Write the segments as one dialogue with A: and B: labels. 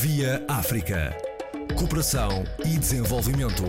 A: Via África. Cooperação e desenvolvimento.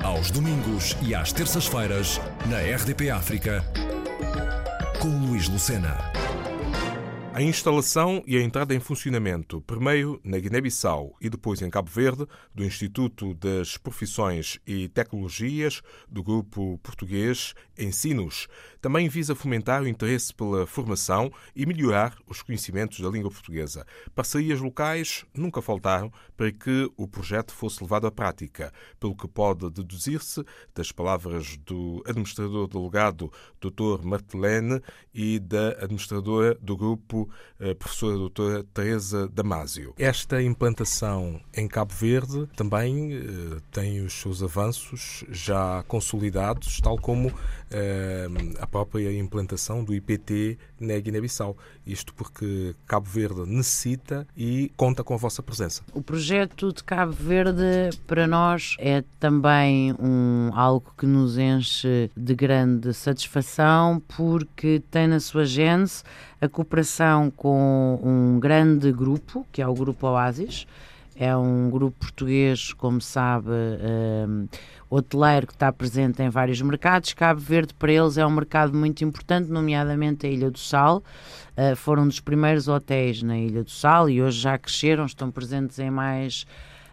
A: Aos domingos e às terças-feiras, na RDP África, com Luís Lucena.
B: A instalação e a entrada em funcionamento, primeiro na Guiné-Bissau e depois em Cabo Verde, do Instituto das Profissões e Tecnologias do Grupo Português Ensinos, também visa fomentar o interesse pela formação e melhorar os conhecimentos da língua portuguesa. Parcerias locais nunca faltaram para que o projeto fosse levado à prática, pelo que pode deduzir-se das palavras do administrador delegado Dr. Martelene e da administradora do grupo, a professora doutora Teresa Damasio. Esta implantação em Cabo Verde também eh, tem os seus avanços já consolidados, tal como eh, a própria implantação do IPT na Guiné-Bissau. Isto porque Cabo Verde necessita e conta com a vossa presença.
C: O projeto de Cabo Verde para nós é também um, algo que nos enche de grande satisfação porque tem na sua gênese a cooperação com um grande grupo, que é o Grupo Oasis. É um grupo português, como sabe, um, hoteleiro que está presente em vários mercados. Cabo Verde, para eles, é um mercado muito importante, nomeadamente a Ilha do Sal. Uh, foram dos primeiros hotéis na Ilha do Sal e hoje já cresceram, estão presentes em mais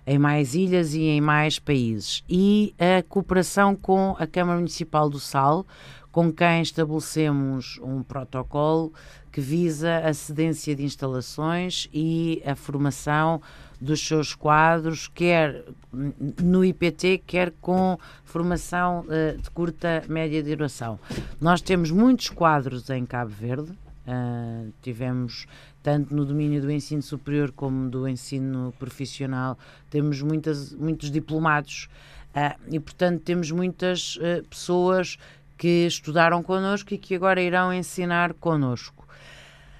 C: em mais ilhas e em mais países. E a cooperação com a Câmara Municipal do Sal, com quem estabelecemos um protocolo que visa a cedência de instalações e a formação dos seus quadros, quer no IPT, quer com formação uh, de curta, média duração. Nós temos muitos quadros em Cabo Verde, uh, tivemos tanto no domínio do ensino superior como do ensino profissional, temos muitas, muitos diplomados uh, e, portanto, temos muitas pessoas que estudaram connosco e que agora irão ensinar connosco.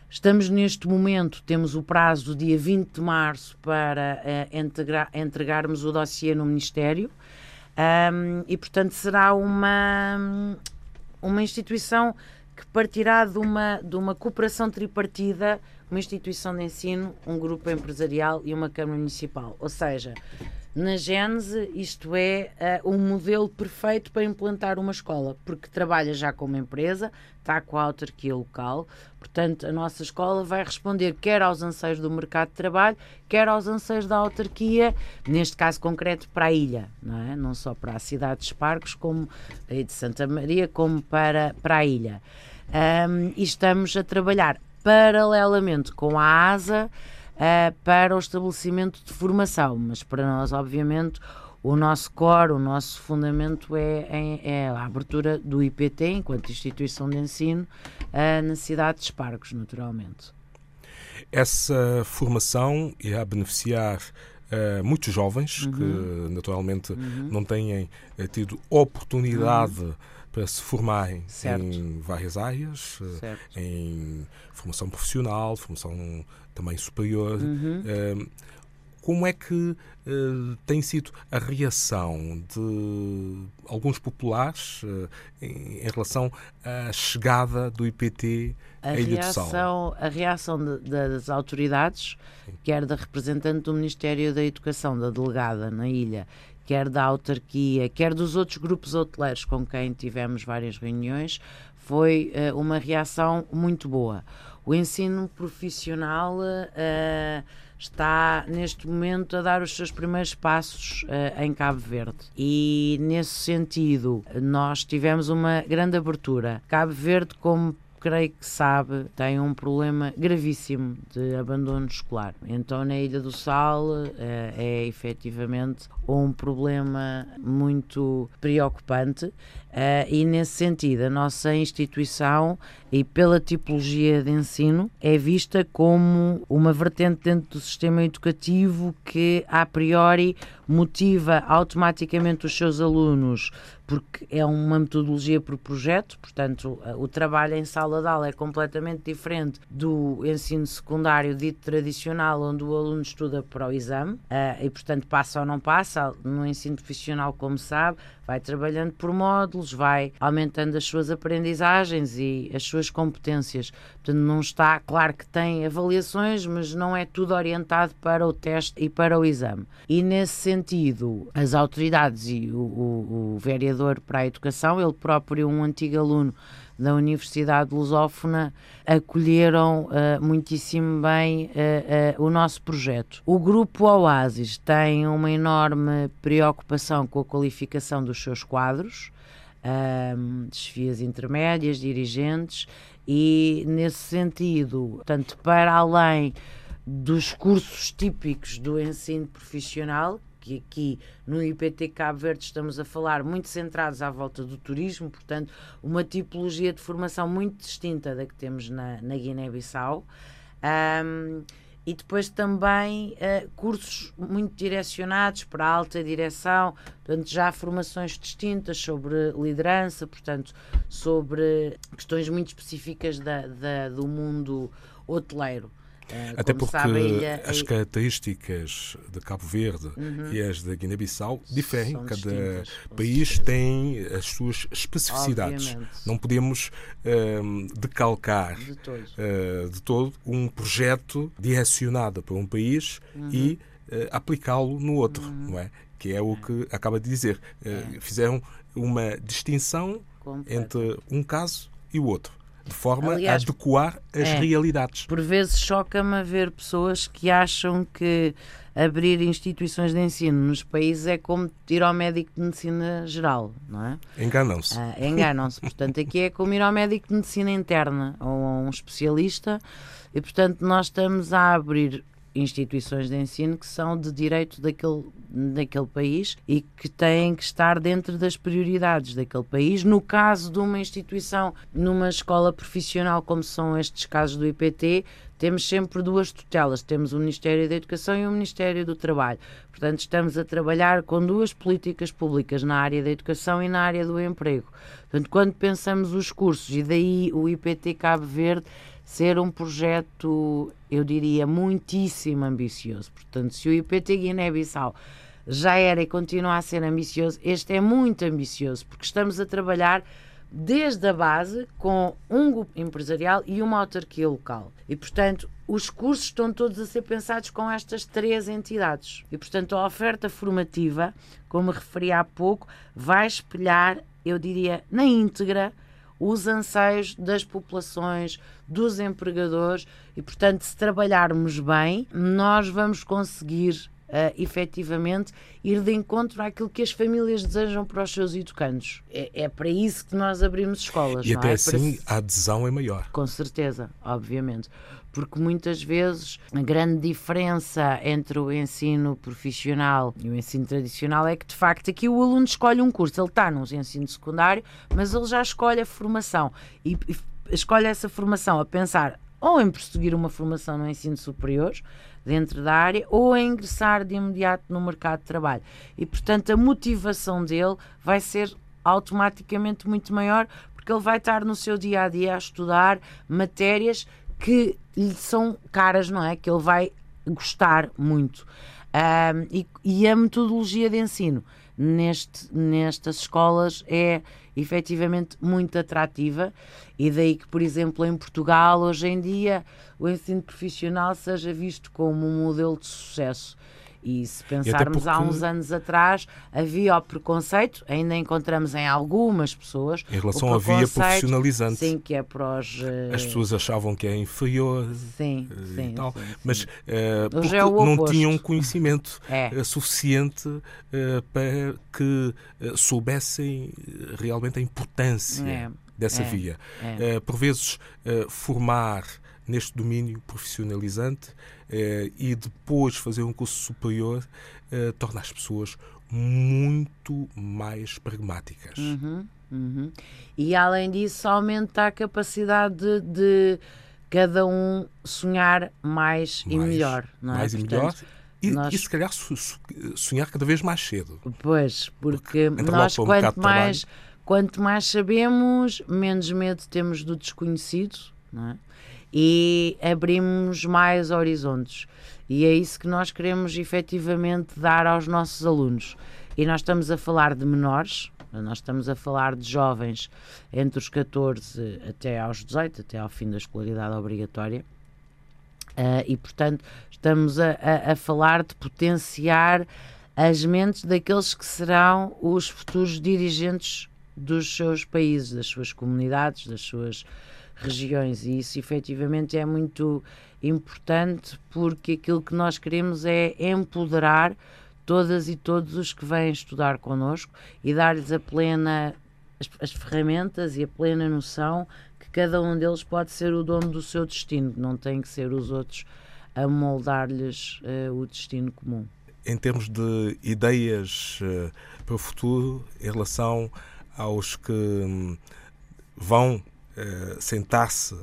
C: Estamos neste momento, temos o prazo do dia 20 de março para uh, entregarmos o dossiê no Ministério um, e, portanto, será uma, uma instituição que partirá de uma, de uma cooperação tripartida, uma instituição de ensino, um grupo empresarial e uma Câmara Municipal. Ou seja, na Gênese, isto é uh, um modelo perfeito para implantar uma escola, porque trabalha já como empresa, está com a autarquia local, portanto, a nossa escola vai responder quer aos anseios do mercado de trabalho, quer aos anseios da autarquia, neste caso concreto para a ilha, não é? Não só para a cidade de Espargos, como a de Santa Maria, como para, para a ilha. Um, e estamos a trabalhar paralelamente com a ASA uh, para o estabelecimento de formação, mas para nós, obviamente, o nosso core, o nosso fundamento é, é, é a abertura do IPT enquanto instituição de ensino uh, na cidade de Espargos, naturalmente.
B: Essa formação irá beneficiar uh, muitos jovens uhum. que naturalmente uhum. não têm uh, tido oportunidade uhum. Para se formarem certo. em várias áreas, certo. em formação profissional, formação também superior. Uhum. Uh, como é que uh, tem sido a reação de alguns populares uh, em, relação à chegada do IPT a à Ilha reação, do Sal?
C: A reação de, das autoridades, Sim. quer da representante do Ministério da Educação, da delegada na ilha, quer da autarquia, quer dos outros grupos hoteleiros com quem tivemos várias reuniões, foi uh, uma reação muito boa. O ensino profissional uh, está neste momento a dar os seus primeiros passos uh, em Cabo Verde e nesse sentido nós tivemos uma grande abertura. Cabo Verde, como creio que sabe, tem um problema gravíssimo de abandono escolar. Então, na Ilha do Sal, é, é efetivamente um problema muito preocupante. Uh, e nesse sentido, a nossa instituição, e pela tipologia de ensino, é vista como uma vertente dentro do sistema educativo que, a priori, motiva automaticamente os seus alunos porque é uma metodologia por projeto, portanto, o trabalho em sala de aula é completamente diferente do ensino secundário dito tradicional, onde o aluno estuda para o exame eh, e, portanto, passa ou não passa. No ensino profissional, como sabe, vai trabalhando por vai aumentando as suas aprendizagens e as suas competências. Portanto, não está, claro que tem avaliações, mas não é tudo orientado para o teste e para o exame. E nesse sentido, as autoridades e o, o, o vereador para a educação, ele próprio, um antigo aluno da Universidade Lusófona acolheram uh, muitíssimo bem uh, uh, o nosso projeto. O Grupo Oasis tem uma enorme preocupação com a qualificação dos seus quadros, desfias intermédias, dirigentes, e nesse sentido, tanto para além dos cursos típicos do ensino profissional, que aqui no IPT Cabo Verde estamos a falar muito centrados à volta do turismo, portanto, uma tipologia de formação muito distinta da que temos na, na Guiné-Bissau. Um, e depois também uh, cursos muito direcionados para a alta direção, portanto, já formações distintas sobre liderança, portanto, sobre questões muito específicas da, da do mundo hoteleiro.
B: É, Até porque as características de Cabo Verde uhum. e as da Guiné-Bissau diferem. São Cada país tem as suas especificidades. Obviamente. Não podemos um, decalcar de todo. Uh, de todo. um projeto direcionado para um país uhum. e uh, aplicá-lo no outro, uhum. não é? Que é o que acaba de dizer. Uh, fizeram uma distinção entre um caso e o outro de forma Aliás, a adequar as é, realidades.
C: Por vezes choca-me ver pessoas que acham que abrir instituições de ensino nos países é como ir ao médico de medicina geral, não é?
B: Enganam-se.
C: Ah, Enganam-se. portanto, aqui é como ir ao médico de medicina interna ou a um especialista e, portanto, nós estamos a abrir instituições de ensino que são de direito daquele, daquele país e que têm que estar dentro das prioridades daquele país. No caso de uma instituição, numa escola profissional, como são estes casos do IPT, temos sempre duas tutelas. Temos o Ministério da Educação e o Ministério do Trabalho. Portanto, estamos a trabalhar com duas políticas públicas na área da educação e na área do emprego. Portanto, quando pensamos os cursos, e daí o IPT Cabo Verde ser um projeto, eu diria, muitíssimo ambicioso. Portanto, se o IPT Guiné-Bissau já era e continua a ser ambicioso, este é muito ambicioso, porque estamos a trabalhar desde a base com um grupo empresarial e uma autarquia local. E, portanto, os cursos estão todos a ser pensados com estas três entidades. E, portanto, a oferta formativa, como referi há pouco, vai espelhar, eu diria, na íntegra, os anseios das populações, dos empregadores. E, portanto, se trabalharmos bem, nós vamos conseguir uh, efetivamente ir de encontro àquilo que as famílias desejam para os seus educandos. É, é para isso que nós abrimos escolas.
B: E até
C: é?
B: assim
C: para...
B: a adesão é maior.
C: Com certeza, obviamente. Porque muitas vezes a grande diferença entre o ensino profissional e o ensino tradicional é que, de facto, aqui o aluno escolhe um curso. Ele está no ensino secundário, mas ele já escolhe a formação. E escolhe essa formação a pensar ou em prosseguir uma formação no ensino superior, dentro da área ou a ingressar de imediato no mercado de trabalho. E, portanto, a motivação dele vai ser automaticamente muito maior porque ele vai estar no seu dia a dia a estudar matérias que lhe são caras, não é? Que ele vai gostar muito. Um, e, e, a metodologia de ensino neste, nestas escolas é efetivamente muito atrativa e daí que, por exemplo, em Portugal, hoje em dia, o ensino profissional seja visto como um modelo de sucesso. E se pensarmos e há uns anos atrás, havia o preconceito, ainda encontramos em algumas pessoas.
B: Em relação à via profissionalizante.
C: Sim, que é para os. Uh...
B: As pessoas achavam que é inferior
C: sim,
B: uh,
C: sim,
B: tal,
C: sim,
B: mas uh, porque é não tinham conhecimento é. suficiente para que soubessem realmente a importância é. Dessa é. via. É. por vezes, formar neste domínio profissionalizante eh, e depois fazer um curso superior torna as pessoas muito mais pragmáticas.
C: Uhum, uhum. E além disso, aumenta a capacidade de, de cada um sonhar mais, mais, e melhor. Não é?
B: Mais
C: Portanto,
B: e melhor E, nós... e se calhar sonhar cada vez mais cedo.
C: Pois, porque, porque nós um quanto mais, quanto mais sabemos, menos medo temos do desconhecido é? e abrimos mais horizontes. E é isso que nós queremos efetivamente dar aos nossos alunos. E nós estamos a falar de menores, nós estamos a falar de jovens entre os 14 até aos 18, até ao fim da escolaridade obrigatória. Uh, e, portanto, estamos a, a, a, falar de potenciar as mentes daqueles que serão os futuros dirigentes dos seus países, das suas comunidades, das suas regiões. E isso, efetivamente, é muito importante porque aquilo que nós queremos é empoderar todas e todos os que vêm estudar connosco e dar-lhes a plena as, as, ferramentas e a plena noção que cada um deles pode ser o dono do seu destino, não tem que ser os outros a moldar-lhes uh, o destino comum.
B: Em termos de ideias uh, para o futuro, em relação aos que um, vão uh, sentar-se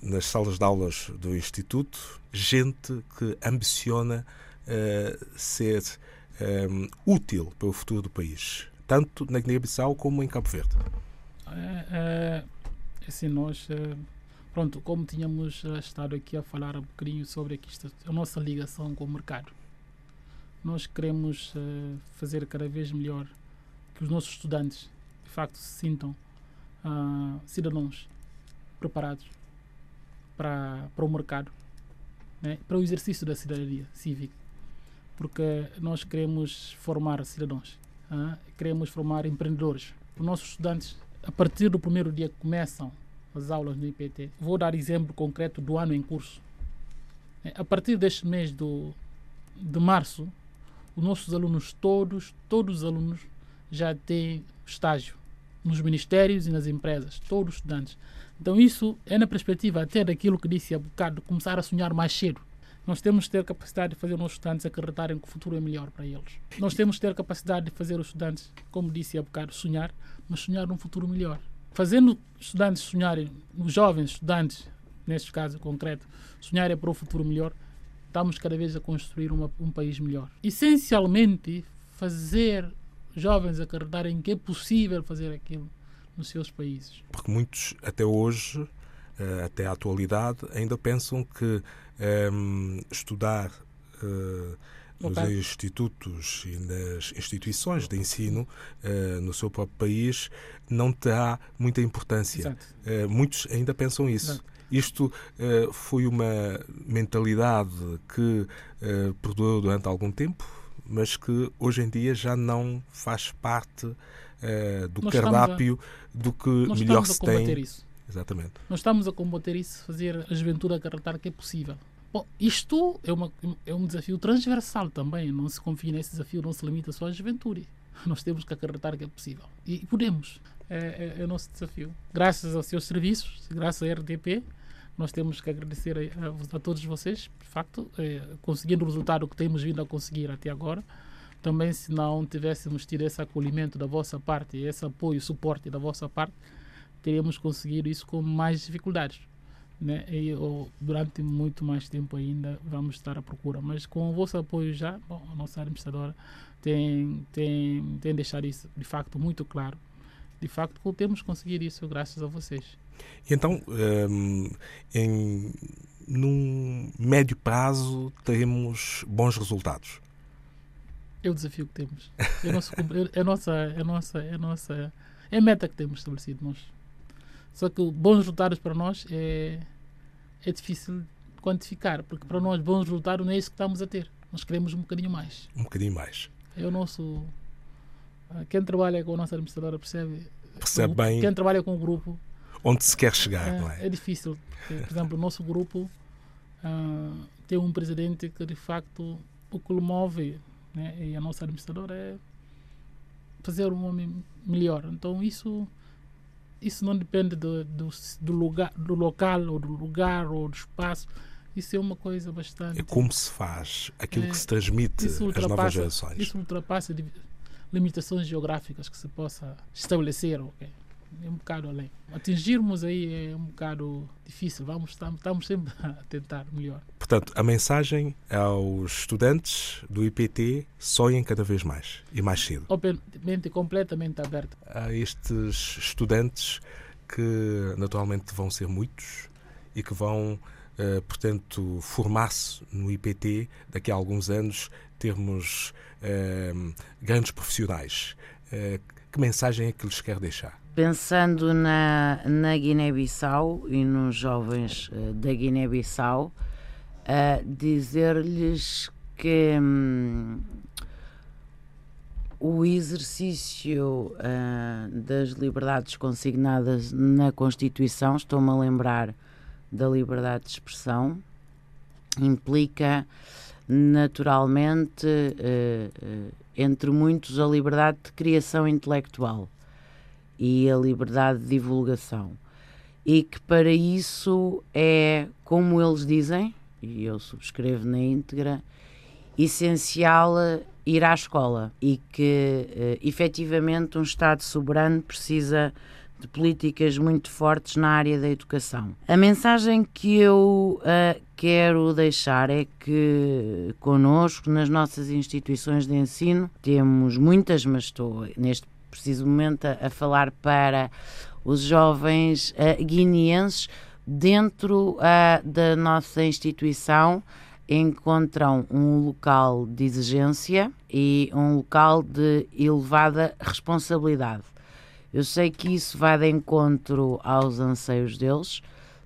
B: nas salas de aulas do Instituto, gente que ambiciona ser um, útil para o futuro do país, tanto na Guiné-Bissau como em Cabo Verde?
D: É, é, assim, nós Pronto, como tínhamos estado aqui a falar um bocadinho sobre aqui, a nossa ligação com o mercado, nós queremos uh, fazer cada vez melhor que os nossos estudantes, de facto, se sintam uh, cidadãos preparados para, para o mercado, né? para o exercício da cidadania cívica, porque nós queremos formar cidadãos, uh, queremos formar empreendedores. Os nossos estudantes, a partir do primeiro dia que começam as aulas no IPT. Vou dar exemplo concreto do ano em curso. É, a partir deste mês do, de março, os nossos alunos todos, todos os alunos já têm estágio nos ministérios e nas empresas, todos os estudantes. Então isso é na perspectiva até daquilo que disse há bocado, começar a sonhar mais cedo. Nós temos que ter capacidade de fazer os nossos estudantes acreditarem que o futuro é melhor para eles. Nós temos que ter capacidade de fazer os estudantes, como disse há bocado, sonhar, mas sonhar num futuro melhor fazendo estudantes sonharem, os jovens estudantes, neste caso concreto, sonharem para um futuro melhor, estamos cada vez a construir uma, um país melhor. Essencialmente, fazer jovens acreditarem que é possível fazer aquilo nos seus países.
B: Porque muitos, até hoje, eh, até à atualidade, ainda pensam que um, ehm, estudar. Uh, nos okay. institutos e nas instituições de ensino uh, no seu próprio país não terá muita importância. Uh, muitos ainda pensam isso. Exato. Isto foi uma mentalidade que perdurou durante algum tempo, mas que hoje em dia já não faz parte do nós cardápio a, do que melhor se tem.
D: Isso.
B: Exatamente.
D: Nós estamos a combater isso, fazer a juventude acreditar que é possível. Bom, isto é, uma, é um desafio transversal também. Não se confia nesse desafio, não se limita só à juventude. Nós temos que acreditar que é possível. E podemos. É, é, é o nosso desafio. Graças aos seus serviços, graças à RDP, nós temos que agradecer a, a, a todos vocês, de facto, é, conseguindo o resultado que temos vindo a conseguir até agora. Também, se não tivéssemos tido esse acolhimento da vossa parte, esse apoio, suporte da vossa parte, teríamos conseguido isso com mais dificuldades né? E, ou, durante muito mais tempo ainda vamos estar à procura. Mas com o vosso apoio já, bom, a nossa administradora tem, tem, tem deixado isso de facto muito claro. De facto, temos conseguido isso graças a vocês.
B: Então, um, em, num médio prazo, teremos bons resultados?
D: É o desafio que temos. É, nosso, é, nossa, é, nossa, é, nossa, é a meta que temos estabelecido nós. Só que bons resultados para nós é, é difícil quantificar, porque para nós bons resultados não é isso que estamos a ter. Nós queremos um bocadinho mais.
B: Um bocadinho mais.
D: É o nosso. Ah, quem trabalha com a nossa administradora percebe.
B: Percebe bem.
D: Quem trabalha com o grupo.
B: Onde se quer chegar,
D: é,
B: não é?
D: É difícil. Por exemplo, o nosso grupo uh, tem um presidente que de facto o que lhe move né, e a nossa administradora é fazer um homem melhor. Então isso isso não depende do, do, do, lugar, do local ou do lugar ou do espaço. Isso é uma coisa bastante.
B: É como se faz, aquilo é, que se transmite às novas gerações.
D: Isso ultrapassa limitações geográficas que se possa estabelecer. Okay? É um bocado além. Atingirmos aí é um bocado difícil, vamos, estamos sempre a tentar melhor.
B: Portanto, a mensagem aos estudantes do IPT sonhem cada vez mais e mais cedo.
D: Obviamente, completamente aberta.
B: A estes estudantes que naturalmente vão ser muitos e que vão, uh, portanto, formar-se no IPT daqui a alguns anos, termos uh, grandes profissionais. Uh, que mensagem é que lhes quer deixar?
C: Pensando na, na Guiné-Bissau e nos jovens da Guiné-Bissau, dizer-lhes que hum, o exercício uh, das liberdades consignadas na Constituição, estou-me a lembrar da liberdade de expressão, implica naturalmente, uh, uh, entre muitos, a liberdade de criação intelectual e a liberdade de divulgação. E que para isso é, como eles dizem, e eu subscrevo na íntegra, essencial ir à escola e que uh, efetivamente um Estado soberano precisa de políticas muito fortes na área da educação. A mensagem que eu uh, quero deixar é que conosco, nas nossas instituições de ensino, temos muitas, mas estou neste preciso momento a, a falar para os jovens uh, guineenses dentro uh, da nossa instituição encontram um local de exigência e um local de elevada responsabilidade. Eu sei que isso vai de encontro aos anseios deles,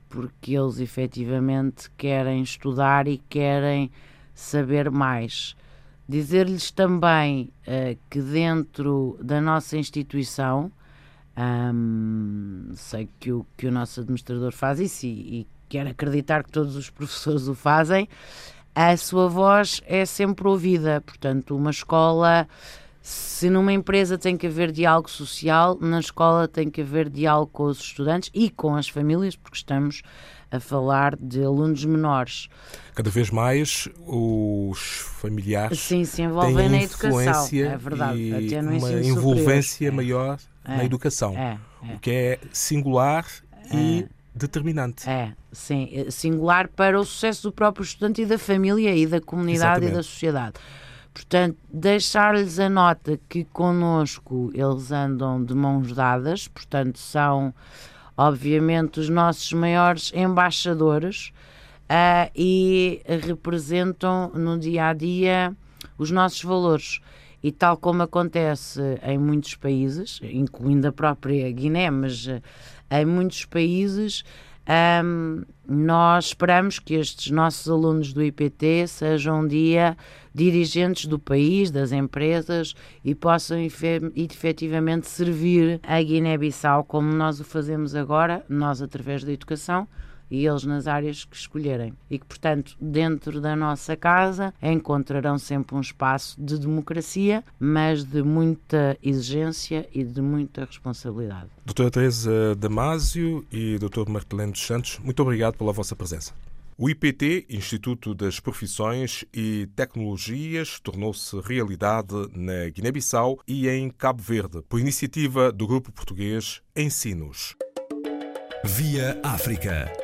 C: porque eles efetivamente querem estudar e querem saber mais. Dizer-lhes também uh, que dentro da nossa instituição, um, sei que o, que o nosso administrador faz isso e, e quero acreditar que todos os professores o fazem, a sua voz é sempre ouvida. Portanto, uma escola, se numa empresa tem que haver diálogo social, na escola tem que haver diálogo com os estudantes e com as famílias, porque estamos a falar de alunos menores.
B: Cada vez mais os familiares
C: Sim, se envolvem na educação. É verdade.
B: E Até no uma envolvência superior. maior é. na educação.
C: É. É.
B: O que é singular e é determinante.
C: É, sim, é singular para o sucesso do próprio estudante e da família e da comunidade Exatamente. e da sociedade. Portanto, deixar-lhes a nota que connosco eles andam de mãos dadas, portanto, são obviamente os nossos maiores embaixadores uh, e representam no dia a dia os nossos valores. E tal como acontece em muitos países, incluindo a própria Guiné, mas uh, em muitos países, um, nós esperamos que estes nossos alunos do IPT sejam um dia dirigentes do país, das empresas e possam efetivamente servir a Guiné-Bissau como nós o fazemos agora, nós através da educação e eles nas áreas que escolherem. E que, portanto, dentro da nossa casa encontrarão sempre um espaço de democracia, mas de muita exigência e de muita responsabilidade.
B: Doutora Teresa Damasio e Dr. Martelene dos Santos, muito obrigado pela vossa presença. O IPT, Instituto das Profissões e Tecnologias, tornou-se realidade na Guiné-Bissau e em Cabo Verde, por iniciativa do grupo português Ensinos.
A: Via África.